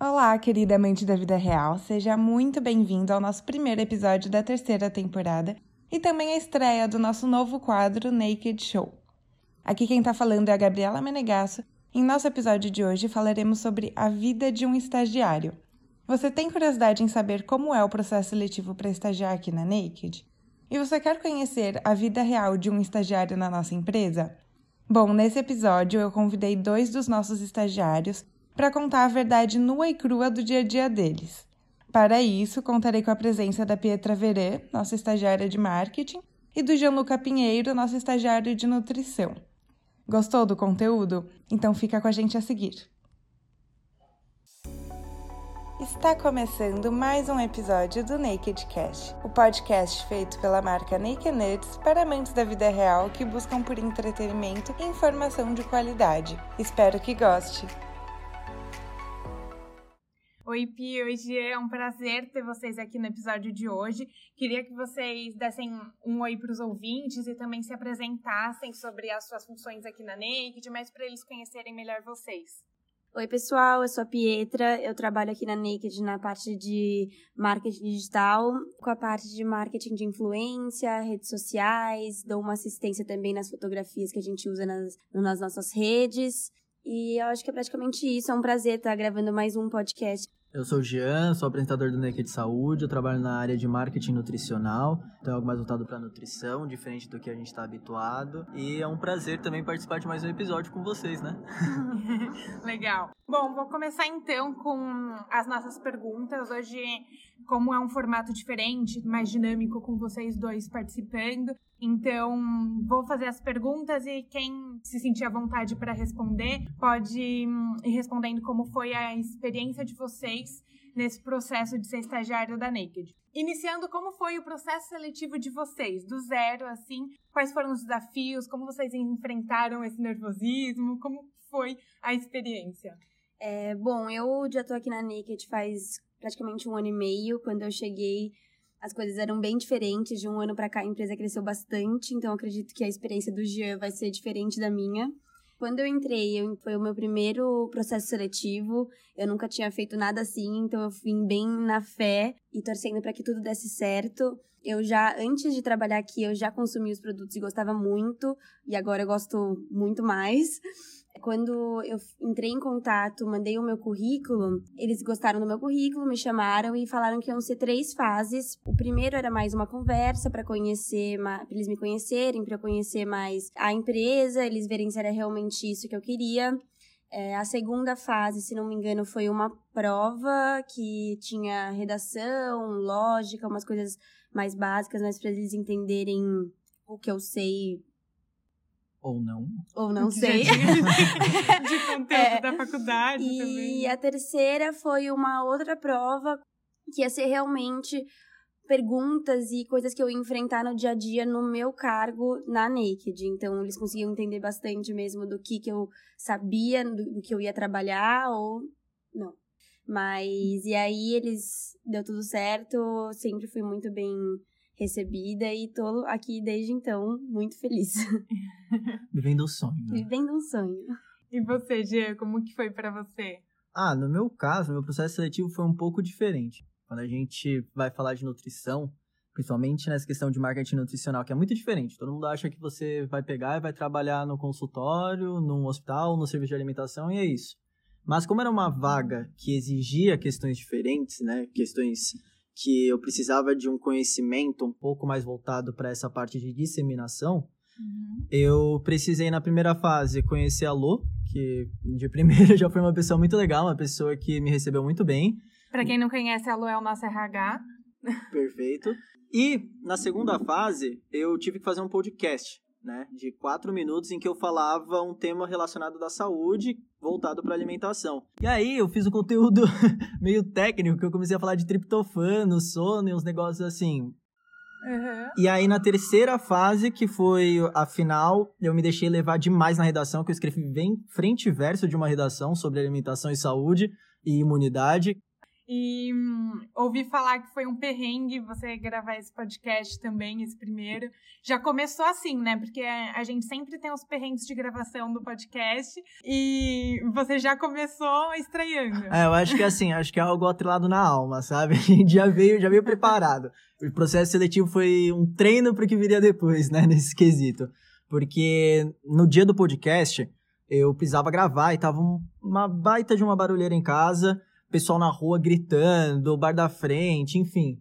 Olá, querida amante da vida real, seja muito bem-vindo ao nosso primeiro episódio da terceira temporada e também a estreia do nosso novo quadro Naked Show. Aqui quem tá falando é a Gabriela Menegasso. Em nosso episódio de hoje falaremos sobre a vida de um estagiário. Você tem curiosidade em saber como é o processo seletivo para estagiar aqui na Naked? E você quer conhecer a vida real de um estagiário na nossa empresa? Bom, nesse episódio eu convidei dois dos nossos estagiários para contar a verdade nua e crua do dia a dia deles. Para isso, contarei com a presença da Pietra Verê, nossa estagiária de marketing, e do Gianluca Pinheiro, nosso estagiário de nutrição. Gostou do conteúdo? Então fica com a gente a seguir. Está começando mais um episódio do Naked Cast, o podcast feito pela marca Naked Nerds para amantes da vida real que buscam por entretenimento e informação de qualidade. Espero que goste. Oi, Pi, hoje é um prazer ter vocês aqui no episódio de hoje. Queria que vocês dessem um oi para os ouvintes e também se apresentassem sobre as suas funções aqui na Naked, mas para eles conhecerem melhor vocês. Oi, pessoal, eu sou a Pietra, eu trabalho aqui na Naked na parte de marketing digital, com a parte de marketing de influência, redes sociais, dou uma assistência também nas fotografias que a gente usa nas, nas nossas redes. E eu acho que é praticamente isso. É um prazer estar gravando mais um podcast. Eu sou o Jean, sou apresentador do Naked Saúde, eu trabalho na área de marketing nutricional, então é algo mais voltado para nutrição, diferente do que a gente está habituado. E é um prazer também participar de mais um episódio com vocês, né? Legal. Bom, vou começar então com as nossas perguntas. Hoje, como é um formato diferente, mais dinâmico, com vocês dois participando, então vou fazer as perguntas e quem se sentir à vontade para responder pode hum, ir respondendo como foi a experiência de vocês nesse processo de ser estagiário da Naked. Iniciando, como foi o processo seletivo de vocês, do zero, assim, quais foram os desafios, como vocês enfrentaram esse nervosismo, como foi a experiência? É, bom, eu já tô aqui na Naked faz praticamente um ano e meio. Quando eu cheguei, as coisas eram bem diferentes. De um ano para cá, a empresa cresceu bastante. Então, acredito que a experiência do Jean vai ser diferente da minha. Quando eu entrei, eu, foi o meu primeiro processo seletivo. Eu nunca tinha feito nada assim, então eu vim bem na fé e torcendo para que tudo desse certo. Eu já, antes de trabalhar aqui, eu já consumi os produtos e gostava muito, e agora eu gosto muito mais. Quando eu entrei em contato, mandei o meu currículo, eles gostaram do meu currículo, me chamaram e falaram que iam ser três fases. O primeiro era mais uma conversa para conhecer, para eles me conhecerem, para eu conhecer mais a empresa, eles verem se era realmente isso que eu queria. É, a segunda fase, se não me engano, foi uma prova que tinha redação, lógica, umas coisas mais básicas, mas para eles entenderem o que eu sei ou não. Ou não sei. de conteúdo é, da faculdade e também. E a terceira foi uma outra prova que ia ser realmente perguntas e coisas que eu ia enfrentar no dia a dia no meu cargo na Naked. Então, eles conseguiam entender bastante mesmo do que, que eu sabia, do, do que eu ia trabalhar ou não. Mas, e aí eles, deu tudo certo, sempre fui muito bem recebida e tô aqui desde então muito feliz. Vivendo o sonho. Né? Vivendo um sonho. E você, Gia, como que foi para você? Ah, no meu caso, meu processo seletivo foi um pouco diferente. Quando a gente vai falar de nutrição, principalmente nessa questão de marketing nutricional, que é muito diferente. Todo mundo acha que você vai pegar e vai trabalhar no consultório, num hospital, no serviço de alimentação e é isso. Mas como era uma vaga que exigia questões diferentes, né, questões que eu precisava de um conhecimento um pouco mais voltado para essa parte de disseminação, uhum. eu precisei na primeira fase conhecer a Lô, que de primeira já foi uma pessoa muito legal, uma pessoa que me recebeu muito bem. Para quem não conhece, a Lô é o nosso RH. Perfeito. E na segunda fase, eu tive que fazer um podcast né, de quatro minutos em que eu falava um tema relacionado da saúde voltado para alimentação. E aí eu fiz um conteúdo meio técnico que eu comecei a falar de triptofano, sono e uns negócios assim. Uhum. E aí na terceira fase, que foi a final, eu me deixei levar demais na redação, que eu escrevi bem frente e verso de uma redação sobre alimentação e saúde e imunidade. E hum, ouvi falar que foi um perrengue você gravar esse podcast também, esse primeiro. Já começou assim, né? Porque a gente sempre tem os perrengues de gravação do podcast e você já começou estranhando. É, eu acho que assim, acho que é algo atrelado na alma, sabe? A já veio, já veio preparado. O processo seletivo foi um treino para o que viria depois, né? Nesse quesito. Porque no dia do podcast, eu precisava gravar e tava uma baita de uma barulheira em casa pessoal na rua gritando, bar da frente, enfim.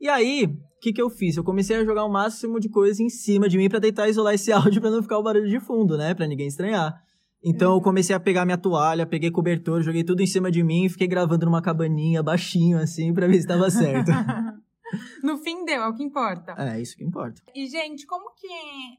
E aí, o que, que eu fiz? Eu comecei a jogar o máximo de coisa em cima de mim para tentar isolar esse áudio para não ficar o barulho de fundo, né? Para ninguém estranhar. Então eu uhum. comecei a pegar minha toalha, peguei cobertor, joguei tudo em cima de mim e fiquei gravando numa cabaninha baixinho assim para ver se tava certo. no fim deu, é o que importa. É, isso que importa. E, gente, como que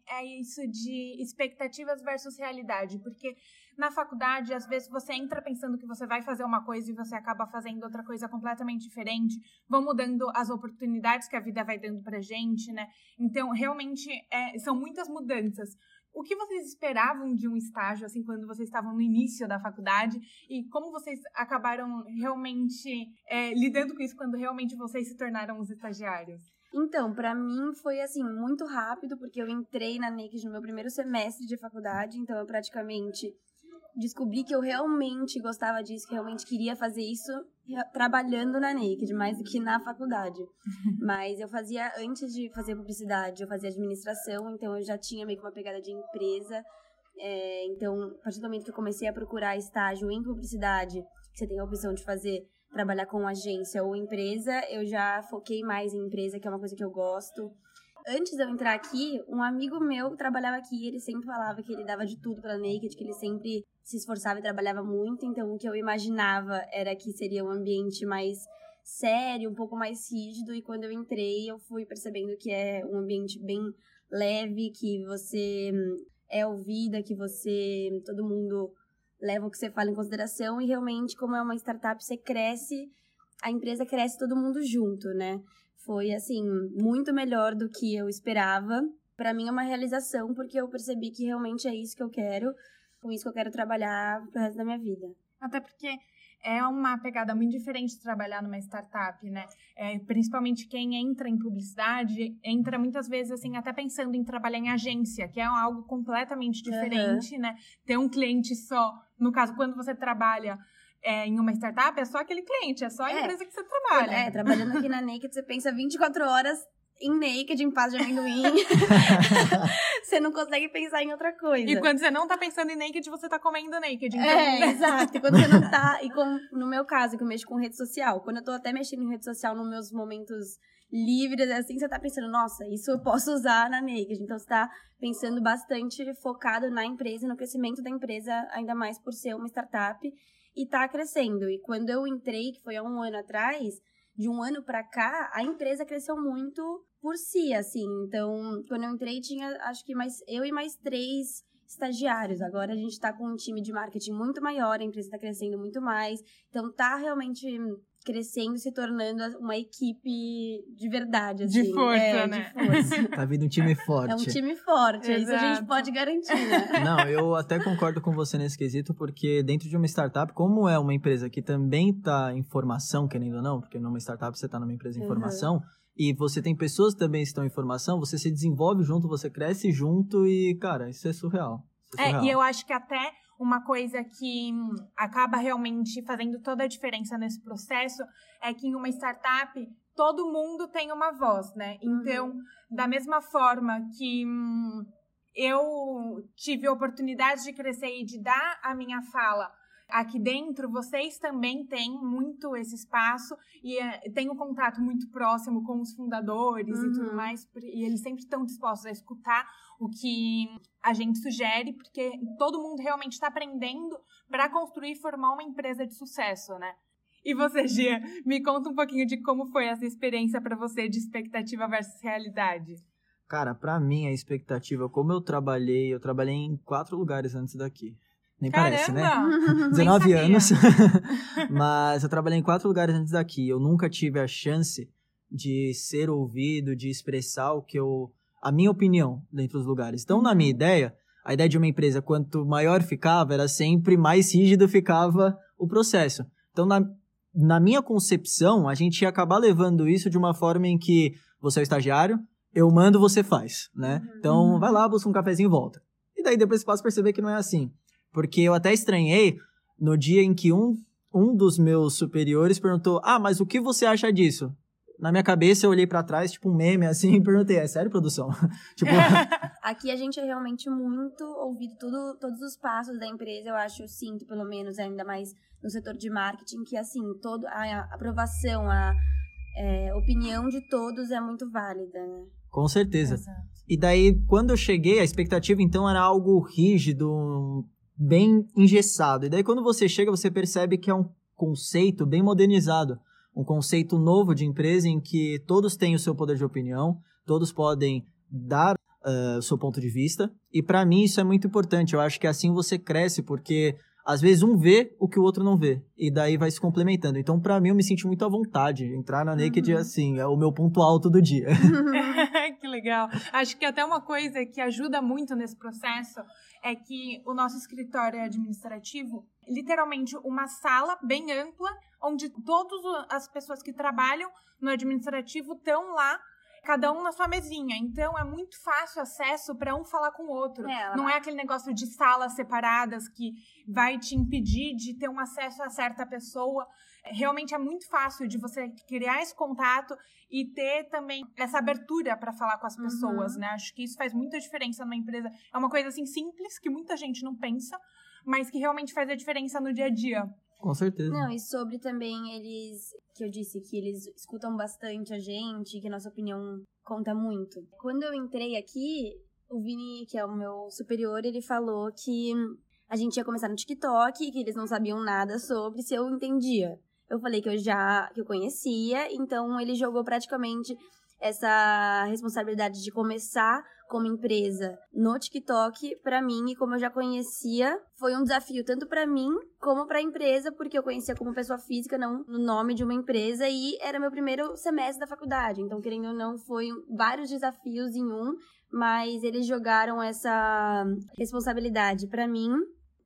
é isso de expectativas versus realidade? Porque na faculdade, às vezes você entra pensando que você vai fazer uma coisa e você acaba fazendo outra coisa completamente diferente. Vão mudando as oportunidades que a vida vai dando pra gente, né? Então, realmente, é, são muitas mudanças. O que vocês esperavam de um estágio, assim, quando vocês estavam no início da faculdade? E como vocês acabaram realmente é, lidando com isso quando realmente vocês se tornaram os estagiários? Então, para mim foi assim muito rápido, porque eu entrei na Naked no meu primeiro semestre de faculdade, então eu praticamente descobri que eu realmente gostava disso, que realmente queria fazer isso trabalhando na Naked, mais do que na faculdade. Mas eu fazia, antes de fazer publicidade, eu fazia administração, então eu já tinha meio que uma pegada de empresa. É, então, a partir do momento que eu comecei a procurar estágio em publicidade, que você tem a opção de fazer, trabalhar com agência ou empresa, eu já foquei mais em empresa, que é uma coisa que eu gosto antes de eu entrar aqui, um amigo meu trabalhava aqui, ele sempre falava que ele dava de tudo pra Naked, que ele sempre se esforçava e trabalhava muito, então o que eu imaginava era que seria um ambiente mais sério, um pouco mais rígido, e quando eu entrei, eu fui percebendo que é um ambiente bem leve, que você é ouvida, que você todo mundo leva o que você fala em consideração e realmente como é uma startup, você cresce, a empresa cresce todo mundo junto, né? Foi, assim, muito melhor do que eu esperava. Para mim é uma realização, porque eu percebi que realmente é isso que eu quero, com isso que eu quero trabalhar pro resto da minha vida. Até porque é uma pegada muito diferente de trabalhar numa startup, né? É, principalmente quem entra em publicidade, entra muitas vezes, assim, até pensando em trabalhar em agência, que é algo completamente diferente, uhum. né? Ter um cliente só, no caso, quando você trabalha é, em uma startup, é só aquele cliente, é só a é. empresa que você trabalha. É, trabalhando aqui na Naked, você pensa 24 horas em naked, em paz de amendoim. você não consegue pensar em outra coisa. E quando você não tá pensando em naked, você tá comendo naked. Então... É, exato. E quando você não tá. E com, no meu caso, que eu mexo com rede social, quando eu tô até mexendo em rede social nos meus momentos livres, assim, você tá pensando, nossa, isso eu posso usar na naked. Então você tá pensando bastante focado na empresa, no crescimento da empresa, ainda mais por ser uma startup e tá crescendo. E quando eu entrei, que foi há um ano atrás, de um ano para cá, a empresa cresceu muito por si, assim. Então, quando eu entrei, tinha acho que mais eu e mais três estagiários. Agora a gente tá com um time de marketing muito maior, a empresa tá crescendo muito mais. Então, tá realmente crescendo e se tornando uma equipe de verdade, assim. De força, é, né? De força. tá vindo um time forte. É um time forte, Exato. isso a gente pode garantir, né? Não, eu até concordo com você nesse quesito, porque dentro de uma startup, como é uma empresa que também está em formação, querendo ou não, porque numa startup você está numa empresa em uhum. formação, e você tem pessoas que também estão em formação, você se desenvolve junto, você cresce junto e, cara, isso é surreal. Isso é, surreal. é e eu acho que até uma coisa que acaba realmente fazendo toda a diferença nesse processo é que em uma startup todo mundo tem uma voz, né? Então, uhum. da mesma forma que hum, eu tive a oportunidade de crescer e de dar a minha fala aqui dentro, vocês também têm muito esse espaço e é, têm um contato muito próximo com os fundadores uhum. e tudo uhum. mais, e eles sempre estão dispostos a escutar o que a gente sugere, porque todo mundo realmente está aprendendo para construir e formar uma empresa de sucesso, né? E você, Gia, me conta um pouquinho de como foi essa experiência para você de expectativa versus realidade. Cara, para mim a expectativa, como eu trabalhei, eu trabalhei em quatro lugares antes daqui. Nem Caramba! parece, né? 19 anos. Mas eu trabalhei em quatro lugares antes daqui. Eu nunca tive a chance de ser ouvido, de expressar o que eu. a minha opinião dentro dos lugares. Então, na minha uhum. ideia, a ideia de uma empresa, quanto maior ficava, era sempre mais rígido ficava o processo. Então, na, na minha concepção, a gente ia acabar levando isso de uma forma em que você é o estagiário, eu mando, você faz, né? Uhum. Então, vai lá, busca um cafezinho e volta. E daí depois você passa a perceber que não é assim. Porque eu até estranhei no dia em que um, um dos meus superiores perguntou: Ah, mas o que você acha disso? Na minha cabeça, eu olhei pra trás, tipo um meme assim, e perguntei: É sério, produção? tipo, Aqui a gente é realmente muito ouvido tudo, todos os passos da empresa, eu acho, eu sinto pelo menos, ainda mais no setor de marketing, que assim, todo, a aprovação, a é, opinião de todos é muito válida, né? com certeza. Exato. E daí, quando eu cheguei, a expectativa então era algo rígido, bem engessado. E daí, quando você chega, você percebe que é um conceito bem modernizado. Um conceito novo de empresa em que todos têm o seu poder de opinião, todos podem dar eh, o seu ponto de vista. E para mim isso é muito importante. Eu acho que assim você cresce, porque às vezes um vê o que o outro não vê. E daí vai se complementando. Então, para mim, eu me senti muito à vontade. Entrar na Naked, Uhum. assim, é o meu ponto alto do dia. que legal. Acho que até uma coisa que ajuda muito nesse processo é que o nosso escritório é administrativo, literalmente uma sala bem ampla, onde todas as pessoas que trabalham no administrativo estão lá, cada um na sua mesinha. Então é muito fácil acesso para um falar com o outro. É, Não é aquele negócio de salas separadas que vai te impedir de ter um acesso a certa pessoa. Realmente é muito fácil de você criar esse contato e ter também essa abertura para falar com as Uhum. pessoas, né? Acho que isso faz muita diferença numa empresa. É uma coisa assim simples que muita gente não pensa, mas que realmente faz a diferença no dia a dia. Com certeza. Não, e sobre também eles, que eu disse que eles escutam bastante a gente, que a nossa opinião conta muito. Quando eu entrei aqui, o Vini, que é o meu superior, ele falou que a gente ia começar no TikTok, que eles não sabiam nada sobre, se eu entendia. Eu falei que eu já que eu conhecia, então ele jogou praticamente essa responsabilidade de começar como empresa no TikTok pra mim e como eu já conhecia, foi um desafio tanto pra mim como pra empresa, porque eu conhecia como pessoa física, não no nome de uma empresa e era meu primeiro semestre da faculdade. Então, querendo ou não, foi vários desafios em um, mas eles jogaram essa responsabilidade pra mim.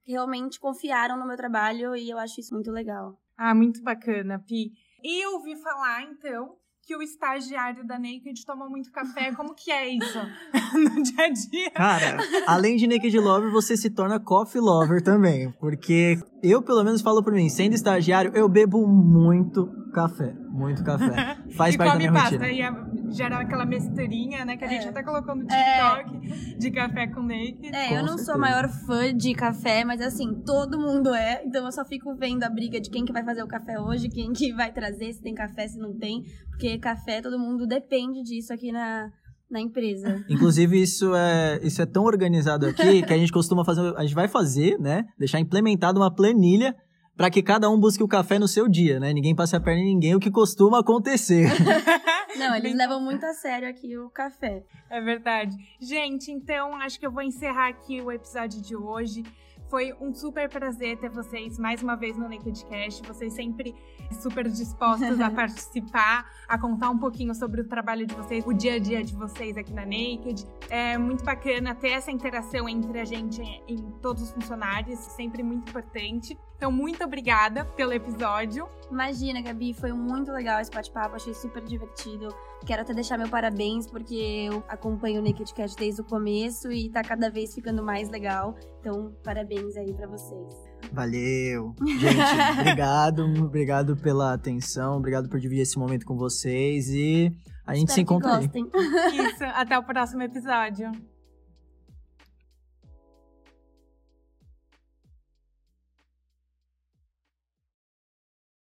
Realmente confiaram no meu trabalho e eu acho isso muito legal. Ah, muito bacana, Pi. E eu ouvi falar, então, que o estagiário da Naked toma muito café. Como que é isso no dia a dia? Cara, além de Naked Lover, você se torna Coffee Lover também. Porque eu, pelo menos, falo por mim, sendo estagiário, eu bebo muito café. Muito café. Faz e parte da minha pasta. rotina. E a- gera aquela besteirinha, né? Que a gente É. até colocou no TikTok de café com naked. É, Com eu não sou certeza. a maior fã de café, mas assim, todo mundo é. Então eu só fico vendo a briga de quem que vai fazer o café hoje, quem que vai trazer, se tem café, se não tem. Porque café, todo mundo depende disso aqui na, na empresa. Inclusive, isso é, isso é tão organizado aqui que a gente costuma fazer. A gente vai fazer, né? Deixar implementada uma planilha para que cada um busque o café no seu dia, né? Ninguém passe a perna em ninguém, o que costuma acontecer. Não, eles levam muito a sério aqui o café. É verdade. Gente, então acho que eu vou encerrar aqui o episódio de hoje. Foi um super prazer ter vocês mais uma vez no Nakedcast. Vocês sempre super dispostos a participar, a contar um pouquinho sobre o trabalho de vocês, o dia a dia de vocês aqui na Naked. É muito bacana ter essa interação entre a gente e todos os funcionários, sempre muito importante. Então, muito obrigada pelo episódio. Imagina, Gabi, foi muito legal esse bate-papo, achei super divertido. Quero até deixar meu parabéns, porque eu acompanho o Naked Cat desde o começo e tá cada vez ficando mais legal. Então, parabéns aí pra vocês. Valeu. Gente, obrigado. Obrigado pela atenção. Obrigado por dividir esse momento com vocês. E a gente se Espero que encontra aí. gostem. Isso, até o próximo episódio.